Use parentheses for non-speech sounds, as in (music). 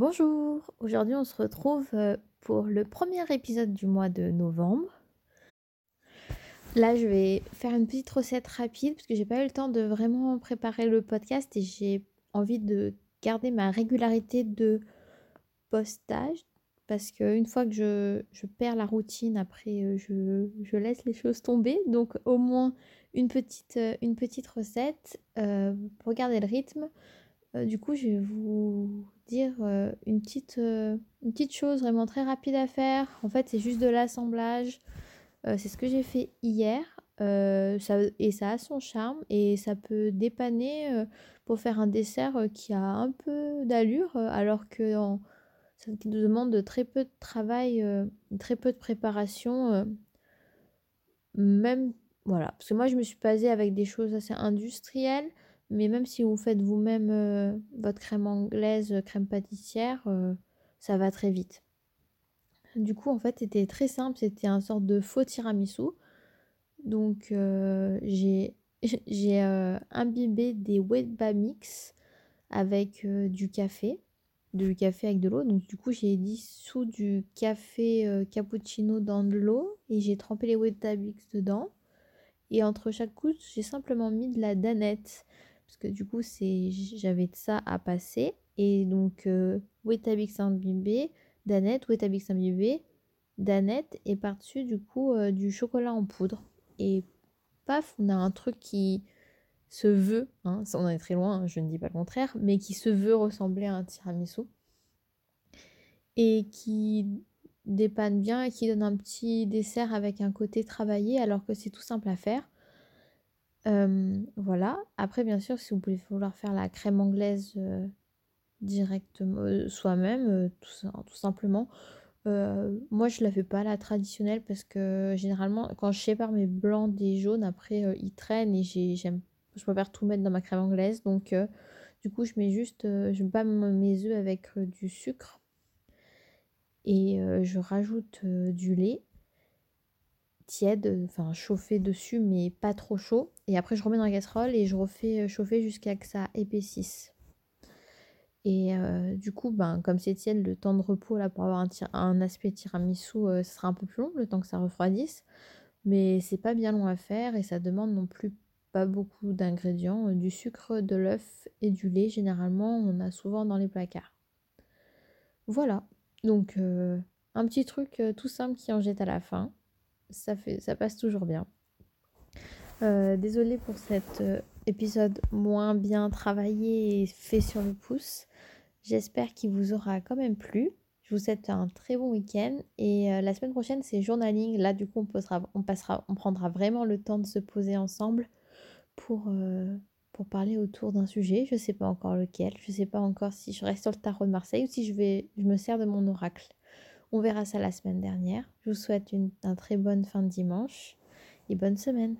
Bonjour, aujourd'hui on se retrouve euh, pour le premier épisode du mois de novembre. Là je vais faire une petite recette rapide parce que j'ai pas eu le temps de vraiment préparer le podcast et j'ai envie de garder ma régularité de postage parce qu'une fois que je, perds la routine après euh, je, laisse les choses tomber donc au moins une petite, euh, une petite recette pour garder le rythme. Du coup je vais vous dire euh, une, petite, euh, une petite chose vraiment très rapide à faire. En fait, c'est juste de l'assemblage. Euh, c'est ce que j'ai fait hier. Ça, et ça a son charme et ça peut dépanner pour faire un dessert qui a un peu d'allure alors que ça demande très peu de travail, très peu de préparation. même voilà, parce que moi je me suis basée avec des choses assez industrielles. Mais même si vous faites vous-même euh, votre crème anglaise, euh, crème pâtissière, euh, ça va très vite. Du coup, en fait, c'était très simple. C'était un sorte de faux tiramisu. Donc, j'ai (laughs) imbibé des wet mix avec du café. Du café avec de l'eau. Donc, du coup, j'ai dissous du café cappuccino dans de l'eau et j'ai trempé les wet mix dedans. Et entre chaque couche, j'ai simplement mis de la danette parce que du coup j'avais ça à passer. Et donc euh, Wetabix Danette, Wetabix Danette et par-dessus du coup euh, du chocolat en poudre. Et paf on a un truc qui se veut, hein, on en est très loin, hein, je ne dis pas le contraire, mais qui se veut ressembler à un tiramisu et qui dépanne bien et qui donne un petit dessert avec un côté travaillé alors que c'est tout simple à faire voilà. Après, bien sûr, si vous pouvez vouloir faire la crème anglaise directement soi-même, tout, simplement. moi, je la fais pas la traditionnelle parce que généralement, quand je sépare mes blancs des jaunes, après ils traînent et j'aime, je préfère tout mettre dans ma crème anglaise. Donc, du coup, je mets juste, je bats mes œufs avec du sucre et je rajoute du lait tiède, enfin chauffé dessus mais pas trop chaud. Et après je remets dans la casserole et je refais euh, chauffer jusqu'à que ça épaississe. Et euh, du coup, ben, comme c'est tiède, le temps de repos là pour avoir un, aspect tiramisu, euh, sera un peu plus long, le temps que ça refroidisse. Mais c'est pas bien long à faire et ça demande non plus pas beaucoup d'ingrédients. Du sucre, de l'œuf et du lait, généralement, on a souvent dans les placards. Voilà, donc un petit truc tout simple qui en jette à la fin ça, passe toujours bien. Euh, désolée pour cet euh, épisode moins bien travaillé et fait sur le pouce. J'espère qu'il vous aura quand même plu. Je vous souhaite un très bon week-end et euh, la semaine prochaine c'est journaling. Là du coup on, passera, on prendra vraiment le temps de se poser ensemble pour, pour parler autour d'un sujet. Je ne sais pas encore lequel. Je ne sais pas encore si je reste sur le tarot de Marseille ou si je, vais, je me sers de mon oracle. On verra ça la semaine dernière. Je vous souhaite une, très bonne fin de dimanche et bonne semaine.